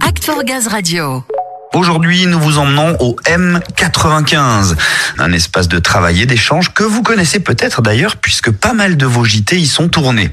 Act Gaz Radio. Aujourd'hui, nous vous emmenons au M95, un espace de travail et d'échange que vous connaissez peut-être d'ailleurs puisque pas mal de vos JT y sont tournés.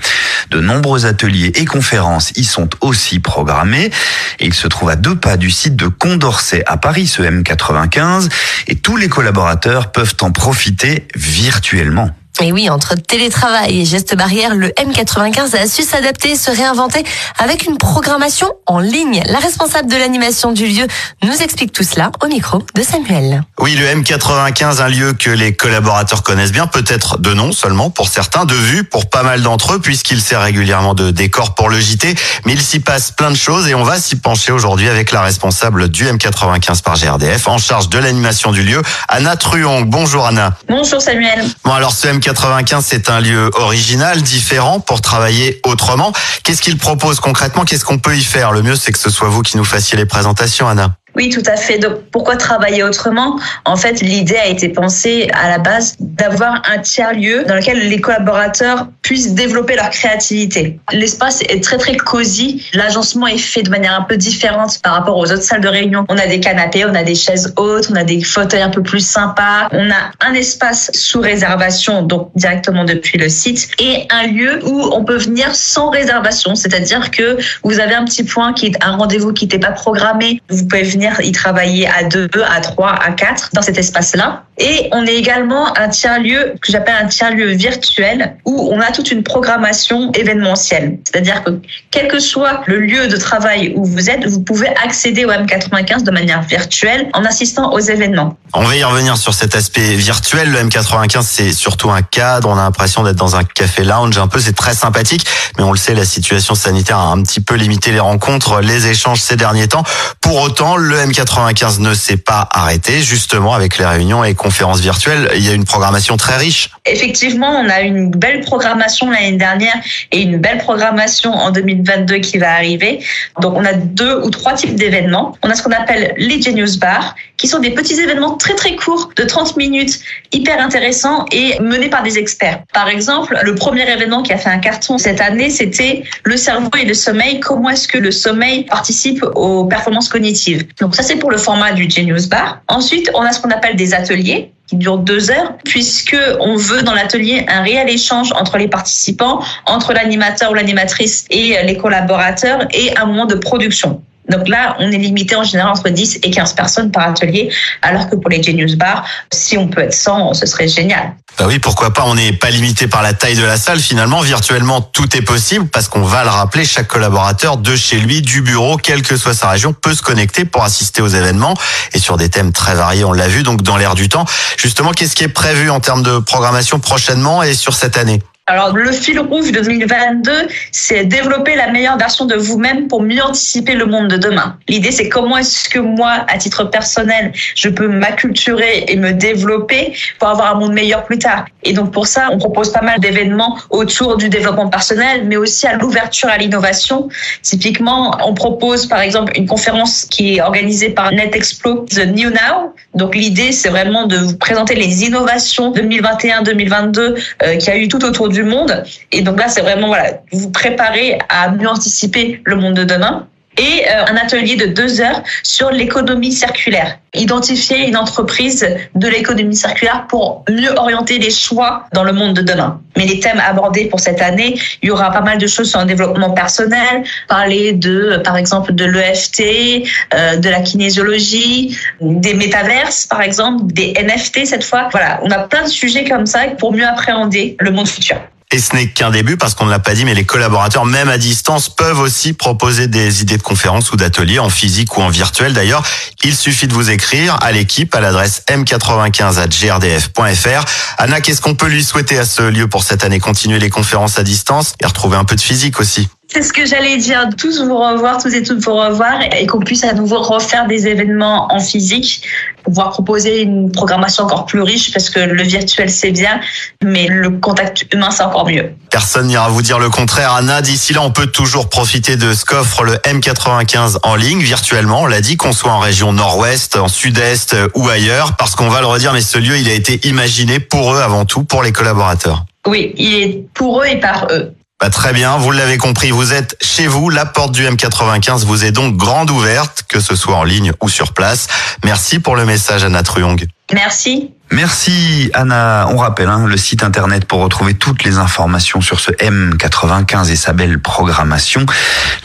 De nombreux ateliers et conférences y sont aussi programmés il se trouve à deux pas du site de Condorcet à Paris, ce M95, et tous les collaborateurs peuvent en profiter virtuellement. Et oui, entre télétravail et gestes barrières, le M95 a su s'adapter, se réinventer avec une programmation en ligne. La responsable de l'animation du lieu nous explique tout cela au micro de Samuel. Oui, le M95, un lieu que les collaborateurs connaissent bien, peut-être de nom seulement pour certains, de vue pour pas mal d'entre eux, puisqu'il sert régulièrement de décor pour le JT. Mais il s'y passe plein de choses et on va s'y pencher aujourd'hui avec la responsable du M95 par GRDF, en charge de l'animation du lieu, Anna Truong. Bonjour Anna. Bonjour Samuel. Bon alors ce M 95, c'est un lieu original, différent pour travailler autrement. Qu'est-ce qu'il propose concrètement? Qu'est-ce qu'on peut y faire? Le mieux, c'est que ce soit vous qui nous fassiez les présentations, Anna. Oui, tout à fait. Donc, pourquoi travailler autrement? En fait, l'idée a été pensée à la base d'avoir un tiers-lieu dans lequel les collaborateurs puissent développer leur créativité. L'espace est très, très cosy. L'agencement est fait de manière un peu différente par rapport aux autres salles de réunion. On a des canapés, on a des chaises hautes, on a des fauteuils un peu plus sympas. On a un espace sous réservation, donc directement depuis le site, et un lieu où on peut venir sans réservation. C'est-à-dire que vous avez un petit point qui est un rendez-vous qui n'était pas programmé. Vous pouvez venir y travailler à deux, à trois, à quatre dans cet espace-là. Et on est également un tiers-lieu que j'appelle un tiers-lieu virtuel où on a toute une programmation événementielle. C'est-à-dire que quel que soit le lieu de travail où vous êtes, vous pouvez accéder au M95 de manière virtuelle en assistant aux événements. On va y revenir sur cet aspect virtuel. Le M95, c'est surtout un cadre. On a l'impression d'être dans un café lounge un peu. C'est très sympathique. Mais on le sait, la situation sanitaire a un petit peu limité les rencontres, les échanges ces derniers temps. Pour autant, le M95 ne s'est pas arrêté. Justement, avec les réunions et conférences virtuelles, il y a une programmation très riche. Effectivement, on a une belle programmation l'année dernière et une belle programmation en 2022 qui va arriver. Donc, on a deux ou trois types d'événements. On a ce qu'on appelle les Genius Bar, qui sont des petits événements très très courts de 30 minutes, hyper intéressants et menés par des experts. Par exemple, le premier événement qui a fait un carton cette année, c'était le cerveau et le sommeil. Comment est-ce que le sommeil participe aux performances cognitives? Donc ça, c'est pour le format du Genius Bar. Ensuite, on a ce qu'on appelle des ateliers qui durent deux heures, puisque on veut dans l'atelier un réel échange entre les participants, entre l'animateur ou l'animatrice et les collaborateurs, et un moment de production. Donc là, on est limité en général entre 10 et 15 personnes par atelier, alors que pour les Genius Bar, si on peut être 100, ce serait génial. Bah oui, pourquoi pas, on n'est pas limité par la taille de la salle finalement, virtuellement tout est possible parce qu'on va le rappeler, chaque collaborateur de chez lui, du bureau, quelle que soit sa région, peut se connecter pour assister aux événements et sur des thèmes très variés, on l'a vu, donc dans l'air du temps. Justement, qu'est-ce qui est prévu en termes de programmation prochainement et sur cette année? Alors, le fil rouge de 2022, c'est développer la meilleure version de vous-même pour mieux anticiper le monde de demain. L'idée, c'est comment est-ce que moi, à titre personnel, je peux m'acculturer et me développer pour avoir un monde meilleur plus tard. Et donc, pour ça, on propose pas mal d'événements autour du développement personnel, mais aussi à l'ouverture à l'innovation. Typiquement, on propose, par exemple, une conférence qui est organisée par NetExplo, The New Now. Donc, l'idée, c'est vraiment de vous présenter les innovations 2021-2022 euh, qui a eu tout autour du monde. Et donc là, c'est vraiment voilà, vous préparer à mieux anticiper le monde de demain et euh, un atelier de deux heures sur l'économie circulaire. Identifier une entreprise de l'économie circulaire pour mieux orienter les choix dans le monde de demain. Mais les thèmes abordés pour cette année, il y aura pas mal de choses sur le développement personnel, parler de, par exemple, de l'EFT, euh, de la kinésiologie, des métaverses, par exemple, des NFT cette fois. Voilà, on a plein de sujets comme ça pour mieux appréhender le monde futur. Et ce n'est qu'un début parce qu'on ne l'a pas dit, mais les collaborateurs, même à distance, peuvent aussi proposer des idées de conférences ou d'ateliers en physique ou en virtuel. D'ailleurs, il suffit de vous écrire à l'équipe à l'adresse m95@grdf.fr. Anna, qu'est-ce qu'on peut lui souhaiter à ce lieu pour cette année? Continuer les conférences à distance et retrouver un peu de physique aussi. C'est ce que j'allais dire, tous vous revoir, tous et toutes vous revoir et qu'on puisse à nouveau refaire des événements en physique, pouvoir proposer une programmation encore plus riche parce que le virtuel c'est bien, mais le contact humain c'est encore mieux. Personne n'ira vous dire le contraire, Anna. D'ici là, on peut toujours profiter de ce qu'offre le M95 en ligne, virtuellement. On l'a dit, qu'on soit en région nord-ouest, en sud-est ou ailleurs, parce qu'on va le redire, mais ce lieu, il a été imaginé pour eux avant tout, pour les collaborateurs. Oui, il est pour eux et par eux. Bah, très bien, vous l'avez compris, vous êtes chez vous, la porte du M95 vous est donc grande ouverte, que ce soit en ligne ou sur place. Merci pour le message Anna Truong. Merci. Merci Anna. On rappelle hein, le site internet pour retrouver toutes les informations sur ce M95 et sa belle programmation.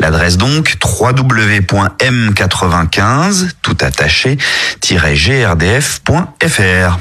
L'adresse donc www.m95 tout attaché-grdf.fr.